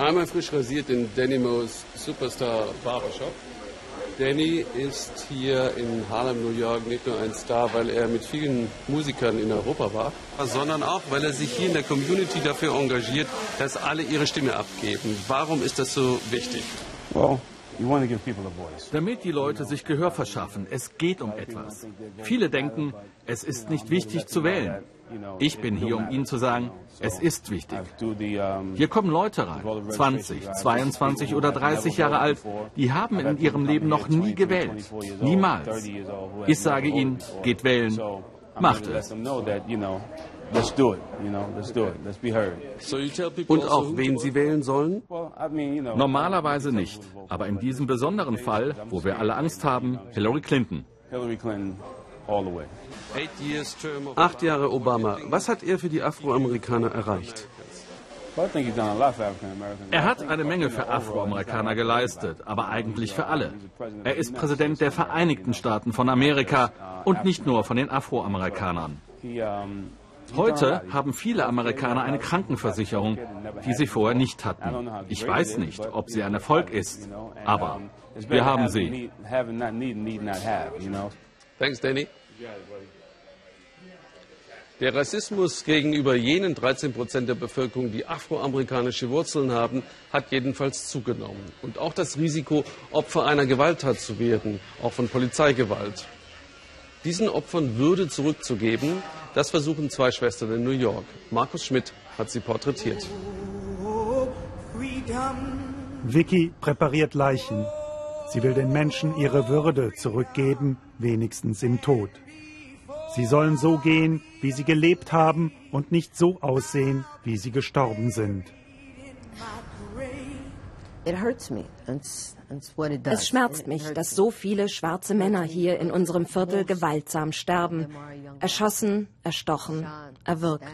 Einmal frisch rasiert in Danny Mo's Superstar Barbershop. Danny ist hier in Harlem, New York nicht nur ein Star, weil er mit vielen Musikern in Europa war, sondern auch, weil er sich hier in der Community dafür engagiert, dass alle ihre Stimme abgeben. Warum ist das so wichtig? Well, damit die Leute sich Gehör verschaffen. Es geht um etwas. Viele denken, es ist nicht wichtig zu wählen. Ich bin hier, um Ihnen zu sagen, es ist wichtig. Hier kommen Leute rein, 20, 22 oder 30 Jahre alt, die haben in ihrem Leben noch nie gewählt. Niemals. Ich sage ihnen, geht wählen, macht es. Und auch wen sie wählen sollen? Normalerweise nicht. Aber in diesem besonderen Fall, wo wir alle Angst haben, Hillary Clinton. Hillary Clinton. Acht Jahre Obama. Was hat er für die Afroamerikaner erreicht? Er hat eine Menge für Afroamerikaner geleistet, aber eigentlich für alle. Er ist Präsident der Vereinigten Staaten von Amerika und nicht nur von den Afroamerikanern. Heute haben viele Amerikaner eine Krankenversicherung, die sie vorher nicht hatten. Ich weiß nicht, ob sie ein Erfolg ist, aber wir haben sie. Thanks, Danny. Der Rassismus gegenüber jenen 13 Prozent der Bevölkerung, die afroamerikanische Wurzeln haben, hat jedenfalls zugenommen. Und auch das Risiko, Opfer einer Gewalttat zu werden, auch von Polizeigewalt. Diesen Opfern Würde zurückzugeben, das versuchen zwei Schwestern in New York. Markus Schmidt hat sie porträtiert. Vicky präpariert Leichen. Sie will den Menschen ihre Würde zurückgeben, wenigstens im Tod. Sie sollen so gehen, wie sie gelebt haben und nicht so aussehen, wie sie gestorben sind. Es schmerzt mich, dass so viele schwarze Männer hier in unserem Viertel gewaltsam sterben. Erschossen, erstochen, erwürgt.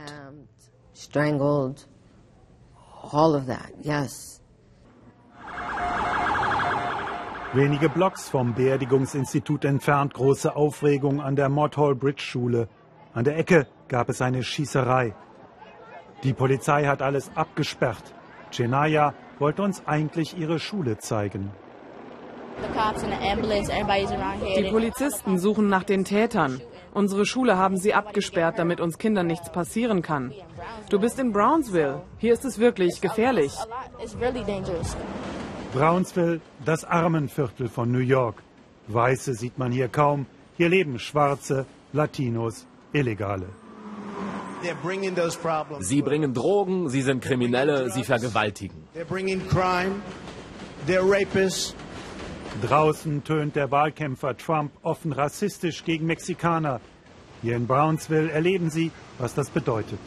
Wenige Blocks vom Beerdigungsinstitut entfernt große Aufregung an der Mothall Bridge Schule. An der Ecke gab es eine Schießerei. Die Polizei hat alles abgesperrt. Chenaya wollte uns eigentlich ihre Schule zeigen. Die Polizisten suchen nach den Tätern. Unsere Schule haben sie abgesperrt, damit uns Kindern nichts passieren kann. Du bist in Brownsville. Hier ist es wirklich gefährlich. Brownsville, das Armenviertel von New York. Weiße sieht man hier kaum. Hier leben Schwarze, Latinos, Illegale. Sie bringen Drogen, sie sind Kriminelle, sie vergewaltigen. Draußen tönt der Wahlkämpfer Trump offen rassistisch gegen Mexikaner. Hier in Brownsville erleben sie, was das bedeutet.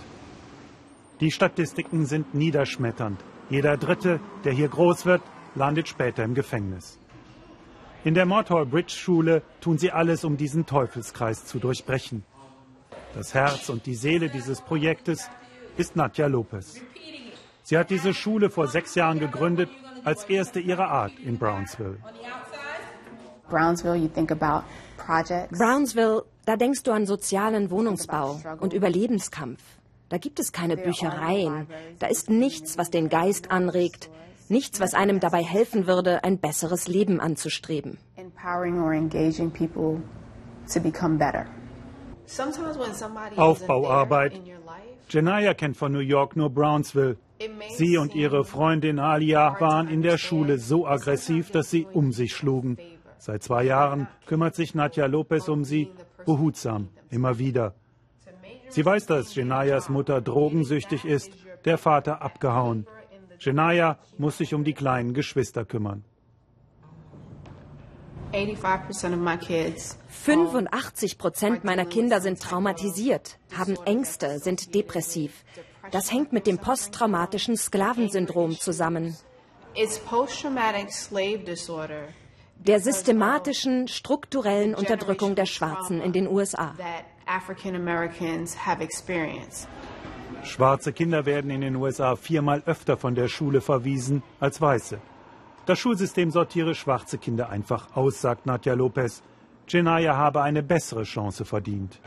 Die Statistiken sind niederschmetternd. Jeder Dritte, der hier groß wird, landet später im Gefängnis. In der Mortal Bridge Schule tun sie alles, um diesen Teufelskreis zu durchbrechen. Das Herz und die Seele dieses Projektes ist Nadja Lopez. Sie hat diese Schule vor sechs Jahren gegründet, als erste ihrer Art in Brownsville. Brownsville, Brownsville, da denkst du an sozialen Wohnungsbau und Überlebenskampf. Da gibt es keine Büchereien. Da ist nichts, was den Geist anregt, Nichts, was einem dabei helfen würde, ein besseres Leben anzustreben. Aufbauarbeit. Janaya kennt von New York nur Brownsville. Sie und ihre Freundin Alia waren in der Schule so aggressiv, dass sie um sich schlugen. Seit zwei Jahren kümmert sich Nadja Lopez um sie, behutsam, immer wieder. Sie weiß, dass Janayas Mutter drogensüchtig ist, der Vater abgehauen. Genaya muss sich um die kleinen Geschwister kümmern. 85 Prozent meiner Kinder sind traumatisiert, haben Ängste, sind depressiv. Das hängt mit dem posttraumatischen Sklavensyndrom zusammen. Der systematischen, strukturellen Unterdrückung der Schwarzen in den USA. Schwarze Kinder werden in den USA viermal öfter von der Schule verwiesen als Weiße. Das Schulsystem sortiere schwarze Kinder einfach aus, sagt Nadja Lopez. Jenaya habe eine bessere Chance verdient.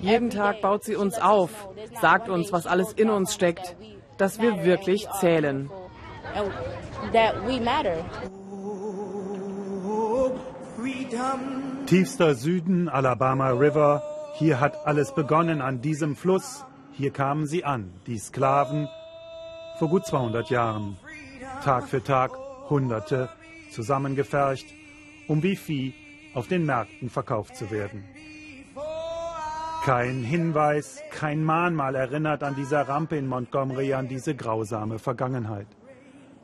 Jeden Tag baut sie uns auf, sagt uns, was alles in uns steckt. dass wir wirklich zählen. Tiefster Süden, Alabama River. Hier hat alles begonnen an diesem Fluss. Hier kamen sie an, die Sklaven, vor gut 200 Jahren. Tag für Tag Hunderte zusammengefercht, um wie Vieh auf den Märkten verkauft zu werden. Kein Hinweis, kein Mahnmal erinnert an dieser Rampe in Montgomery an diese grausame Vergangenheit.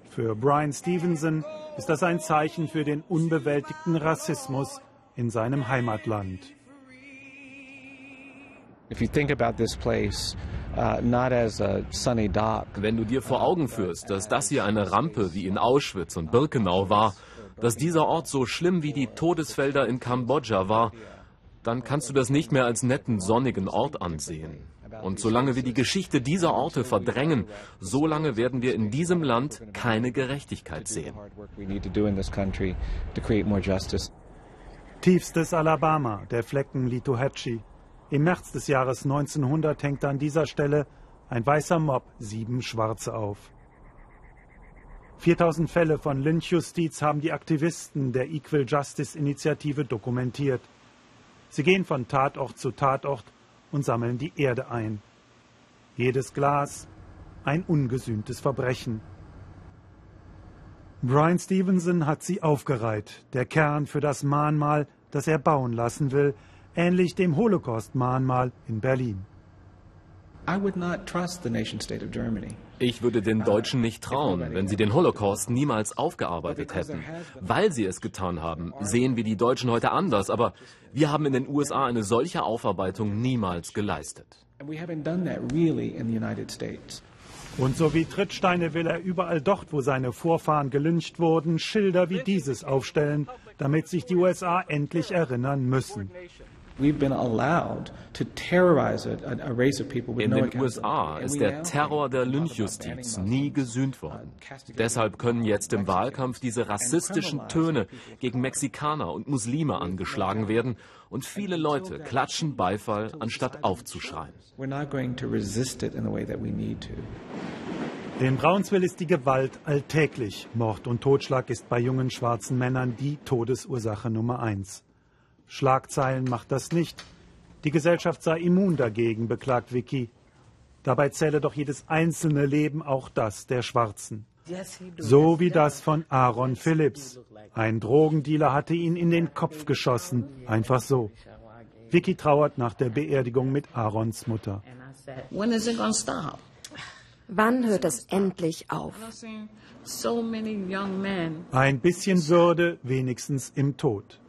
Für Brian Stevenson ist das ein Zeichen für den unbewältigten Rassismus in seinem Heimatland. Wenn du dir vor Augen führst, dass das hier eine Rampe wie in Auschwitz und Birkenau war, dass dieser Ort so schlimm wie die Todesfelder in Kambodscha war, dann kannst du das nicht mehr als netten, sonnigen Ort ansehen. Und solange wir die Geschichte dieser Orte verdrängen, solange werden wir in diesem Land keine Gerechtigkeit sehen. Tiefstes Alabama, der Flecken Litohatchee. Im März des Jahres 1900 hängt an dieser Stelle ein weißer Mob sieben Schwarze auf. 4000 Fälle von Lynchjustiz haben die Aktivisten der Equal Justice Initiative dokumentiert. Sie gehen von Tatort zu Tatort und sammeln die Erde ein. Jedes Glas ein ungesühntes Verbrechen. Brian Stevenson hat sie aufgereiht, der Kern für das Mahnmal, das er bauen lassen will, ähnlich dem Holocaust-Mahnmal in Berlin. I would not trust the nation state of Germany. Ich würde den Deutschen nicht trauen, wenn sie den Holocaust niemals aufgearbeitet hätten. Weil sie es getan haben, sehen wir die Deutschen heute anders, aber wir haben in den USA eine solche Aufarbeitung niemals geleistet. And we haven't done that really in the United States. Und so wie Trittsteine will er überall dort, wo seine Vorfahren gelyncht wurden, Schilder wie dieses aufstellen, damit sich die USA endlich erinnern müssen. We've been allowed to terrorize a, a race of people with In den. USA ist der Terror der Lynchjustiz nie laws, gesühnt uh, worden. Deshalb können jetzt im Wahlkampf diese rassistischen Töne gegen Mexikaner und Muslime angeschlagen werden und viele Leute klatschen Beifall, anstatt aufzuschreien. We're not going to resist it in the way that we need to. In Brownsville ist die Gewalt alltäglich. Mord und Totschlag ist bei jungen schwarzen Männern die Todesursache Nummer eins. Schlagzeilen macht das nicht. Die Gesellschaft sei immun dagegen, beklagt Vicky. Dabei zähle doch jedes einzelne Leben, auch das der Schwarzen. So wie das von Aaron Phillips. Ein Drogendealer hatte ihn in den Kopf geschossen, einfach so. Vicky trauert nach der Beerdigung mit Aarons Mutter. Wann hört es endlich auf? Ein bisschen Würde wenigstens im Tod.